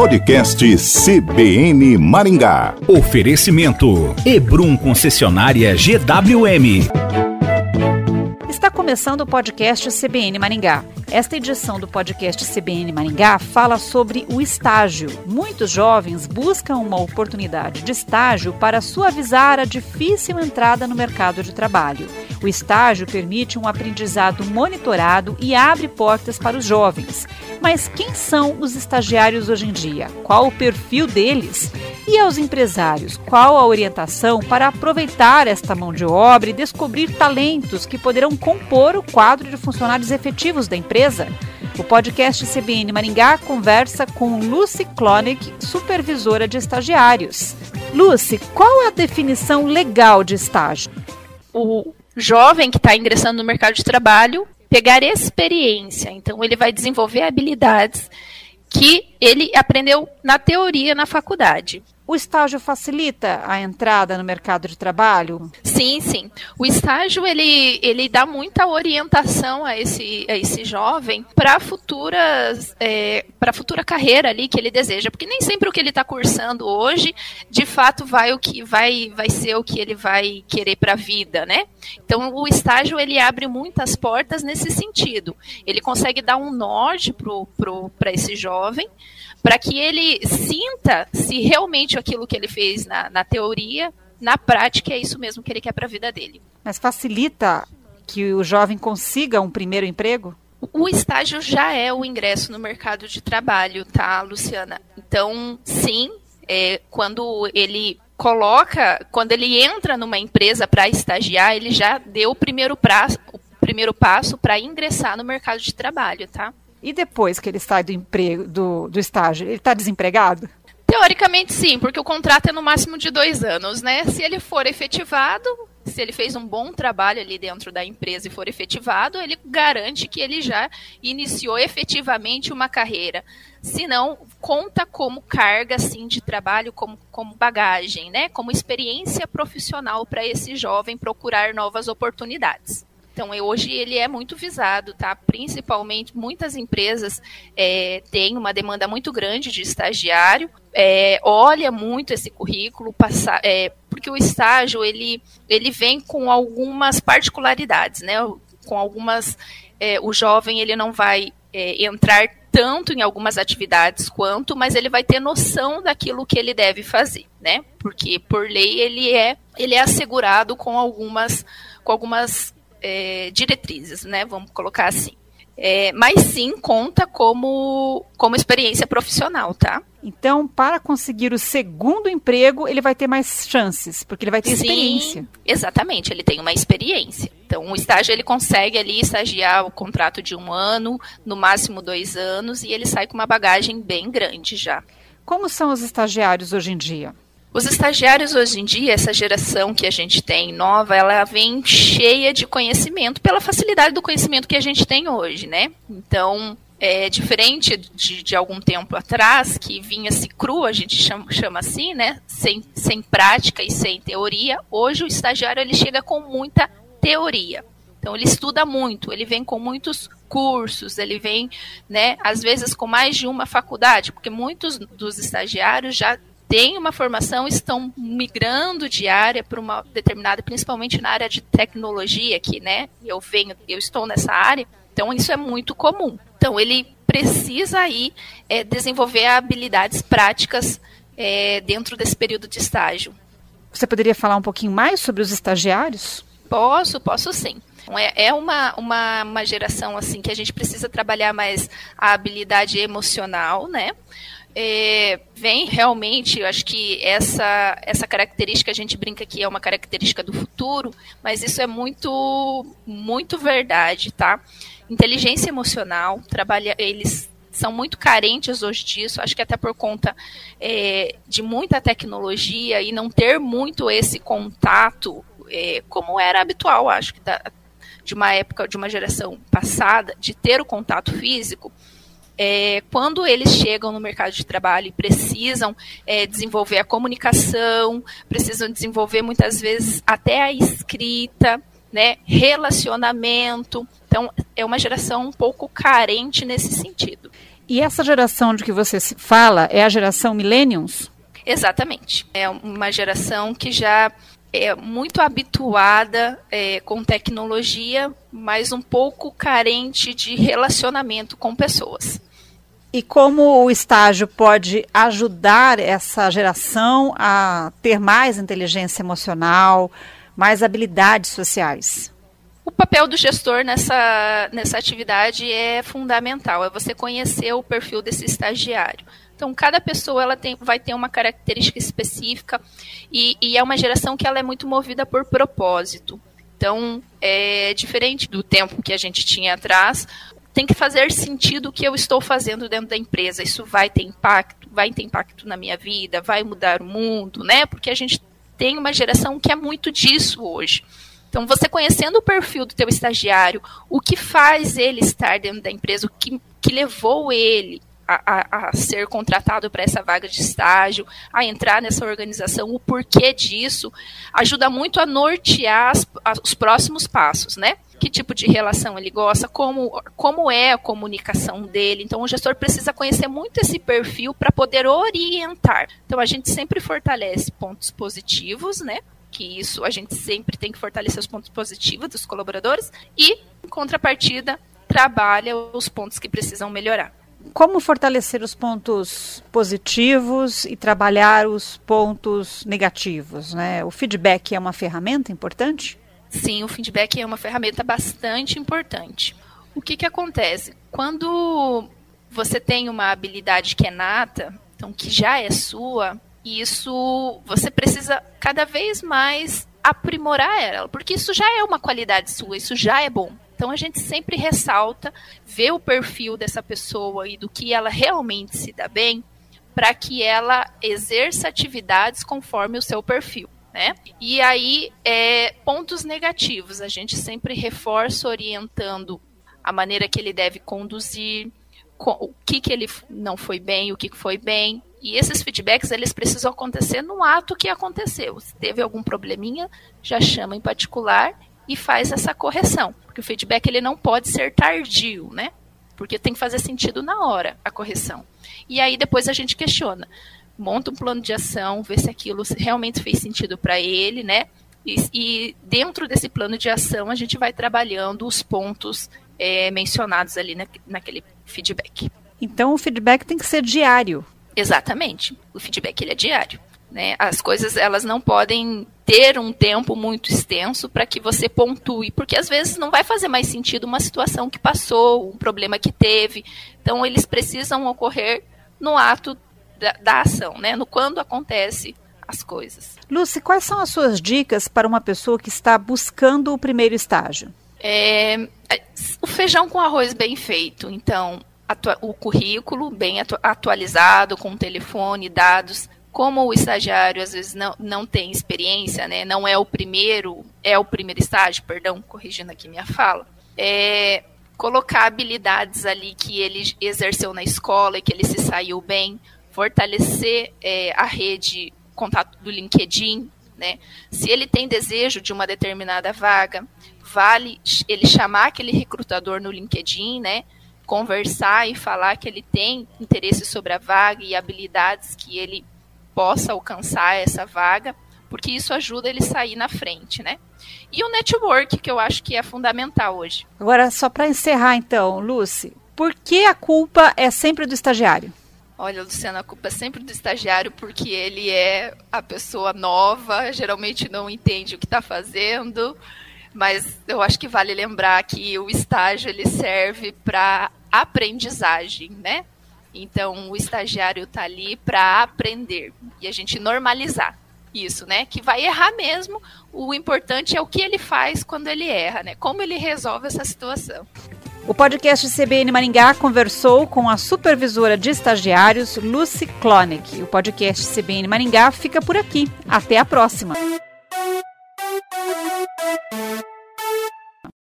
Podcast CBN Maringá. Oferecimento Ebrum Concessionária GWM. Está começando o podcast CBN Maringá. Esta edição do podcast CBN Maringá fala sobre o estágio. Muitos jovens buscam uma oportunidade de estágio para suavizar a difícil entrada no mercado de trabalho. O estágio permite um aprendizado monitorado e abre portas para os jovens. Mas quem são os estagiários hoje em dia? Qual o perfil deles? E aos empresários, qual a orientação para aproveitar esta mão de obra e descobrir talentos que poderão compor o quadro de funcionários efetivos da empresa? O podcast CBN Maringá conversa com Lucy Klonik, supervisora de estagiários. Lucy, qual é a definição legal de estágio? O jovem que está ingressando no mercado de trabalho pegar experiência. Então, ele vai desenvolver habilidades que ele aprendeu na teoria na faculdade. O estágio facilita a entrada no mercado de trabalho? Sim, sim. O estágio ele, ele dá muita orientação a esse, a esse jovem para futuras é, para futura carreira ali que ele deseja, porque nem sempre o que ele está cursando hoje, de fato, vai o que vai vai ser o que ele vai querer para a vida, né? Então, o estágio ele abre muitas portas nesse sentido. Ele consegue dar um norte para esse jovem para que ele sinta se realmente aquilo que ele fez na, na teoria, na prática, é isso mesmo que ele quer para a vida dele. Mas facilita que o jovem consiga um primeiro emprego? O estágio já é o ingresso no mercado de trabalho, tá, Luciana? Então, sim, é, quando ele coloca, quando ele entra numa empresa para estagiar, ele já deu o primeiro, prazo, o primeiro passo para ingressar no mercado de trabalho, tá? E depois que ele sai do emprego, do, do estágio, ele está desempregado? Teoricamente sim, porque o contrato é no máximo de dois anos, né? Se ele for efetivado, se ele fez um bom trabalho ali dentro da empresa e for efetivado, ele garante que ele já iniciou efetivamente uma carreira. Se não, conta como carga assim, de trabalho, como, como bagagem, né? Como experiência profissional para esse jovem procurar novas oportunidades. Então, hoje ele é muito visado, tá? Principalmente, muitas empresas é, têm uma demanda muito grande de estagiário, é, olha muito esse currículo, passa, é, porque o estágio ele, ele vem com algumas particularidades, né? Com algumas, é, o jovem ele não vai é, entrar tanto em algumas atividades quanto, mas ele vai ter noção daquilo que ele deve fazer, né? Porque por lei ele é ele é assegurado com algumas com algumas é, diretrizes, né? Vamos colocar assim. É, mas sim conta como, como experiência profissional, tá? Então, para conseguir o segundo emprego, ele vai ter mais chances, porque ele vai ter sim, experiência. Exatamente, ele tem uma experiência. Então, o estágio ele consegue ali estagiar o contrato de um ano, no máximo dois anos, e ele sai com uma bagagem bem grande já. Como são os estagiários hoje em dia? Os estagiários hoje em dia, essa geração que a gente tem nova, ela vem cheia de conhecimento pela facilidade do conhecimento que a gente tem hoje, né? Então, é diferente de, de algum tempo atrás, que vinha-se cru, a gente chama, chama, assim, né? Sem, sem prática e sem teoria. Hoje o estagiário ele chega com muita teoria. Então ele estuda muito, ele vem com muitos cursos, ele vem, né, às vezes com mais de uma faculdade, porque muitos dos estagiários já têm uma formação estão migrando de área para uma determinada, principalmente na área de tecnologia, que né, eu venho, eu estou nessa área, então isso é muito comum. Então ele precisa aí é, desenvolver habilidades práticas é, dentro desse período de estágio. Você poderia falar um pouquinho mais sobre os estagiários? Posso, posso sim. Então, é, é uma, uma, uma geração assim que a gente precisa trabalhar mais a habilidade emocional, né? É, vem realmente, eu acho que essa, essa característica, a gente brinca que é uma característica do futuro, mas isso é muito, muito verdade, tá? Inteligência emocional, trabalha, eles são muito carentes hoje disso, acho que até por conta é, de muita tecnologia e não ter muito esse contato, é, como era habitual, acho que da, de uma época, de uma geração passada, de ter o contato físico, é, quando eles chegam no mercado de trabalho e precisam é, desenvolver a comunicação, precisam desenvolver muitas vezes até a escrita, né, relacionamento. Então, é uma geração um pouco carente nesse sentido. E essa geração de que você fala é a geração Millenniums? Exatamente. É uma geração que já é muito habituada é, com tecnologia, mas um pouco carente de relacionamento com pessoas. E como o estágio pode ajudar essa geração a ter mais inteligência emocional, mais habilidades sociais? O papel do gestor nessa, nessa atividade é fundamental, é você conhecer o perfil desse estagiário. Então, cada pessoa ela tem, vai ter uma característica específica e, e é uma geração que ela é muito movida por propósito. Então, é diferente do tempo que a gente tinha atrás, tem que fazer sentido o que eu estou fazendo dentro da empresa. Isso vai ter impacto, vai ter impacto na minha vida, vai mudar o mundo, né? Porque a gente tem uma geração que é muito disso hoje. Então, você conhecendo o perfil do teu estagiário, o que faz ele estar dentro da empresa, o que, que levou ele a, a, ser contratado para essa vaga de estágio, a entrar nessa organização, o porquê disso, ajuda muito a nortear as, os próximos passos, né? Que tipo de relação ele gosta, como, como é a comunicação dele. Então, o gestor precisa conhecer muito esse perfil para poder orientar. Então, a gente sempre fortalece pontos positivos, né? que isso a gente sempre tem que fortalecer os pontos positivos dos colaboradores e, em contrapartida, trabalha os pontos que precisam melhorar. Como fortalecer os pontos positivos e trabalhar os pontos negativos? Né? O feedback é uma ferramenta importante? Sim, o feedback é uma ferramenta bastante importante. O que, que acontece? Quando você tem uma habilidade que é nata, então que já é sua, isso você precisa cada vez mais aprimorar ela, porque isso já é uma qualidade sua, isso já é bom. Então a gente sempre ressalta, vê o perfil dessa pessoa e do que ela realmente se dá bem, para que ela exerça atividades conforme o seu perfil. Né? E aí, é, pontos negativos, a gente sempre reforça orientando a maneira que ele deve conduzir, o que, que ele não foi bem, o que foi bem, e esses feedbacks, eles precisam acontecer no ato que aconteceu. Se teve algum probleminha, já chama em particular e faz essa correção. Porque o feedback ele não pode ser tardio, né? Porque tem que fazer sentido na hora a correção. E aí depois a gente questiona. Monta um plano de ação, vê se aquilo realmente fez sentido para ele, né? E, e, dentro desse plano de ação a gente vai trabalhando os pontos é, mencionados ali na, naquele feedback. Então o feedback tem que ser diário. Exatamente. O feedback ele é diário. Né? As coisas elas não podem ter um tempo muito extenso para que você pontue, porque às vezes não vai fazer mais sentido uma situação que passou, um problema que teve. Então eles precisam ocorrer no ato da, da ação, né? no quando acontece as coisas. Lucy, quais são as suas dicas para uma pessoa que está buscando o primeiro estágio? É, o feijão com arroz bem feito. Então, o currículo bem atu atualizado, com telefone, dados. Como o estagiário às vezes não, não tem experiência, né, não é o primeiro, é o primeiro estágio, perdão, corrigindo aqui minha fala, é colocar habilidades ali que ele exerceu na escola e que ele se saiu bem, fortalecer é, a rede contato do LinkedIn, né? Se ele tem desejo de uma determinada vaga, vale ele chamar aquele recrutador no LinkedIn, né? conversar e falar que ele tem interesse sobre a vaga e habilidades que ele possa alcançar essa vaga, porque isso ajuda ele a sair na frente, né? E o network, que eu acho que é fundamental hoje. Agora, só para encerrar então, Lucy, por que a culpa é sempre do estagiário? Olha, Luciana, a culpa é sempre do estagiário porque ele é a pessoa nova, geralmente não entende o que está fazendo, mas eu acho que vale lembrar que o estágio ele serve para aprendizagem, né? Então, o estagiário está ali para aprender e a gente normalizar isso, né? Que vai errar mesmo. O importante é o que ele faz quando ele erra, né? Como ele resolve essa situação. O podcast CBN Maringá conversou com a supervisora de estagiários Lucy Klonek. O podcast CBN Maringá fica por aqui. Até a próxima.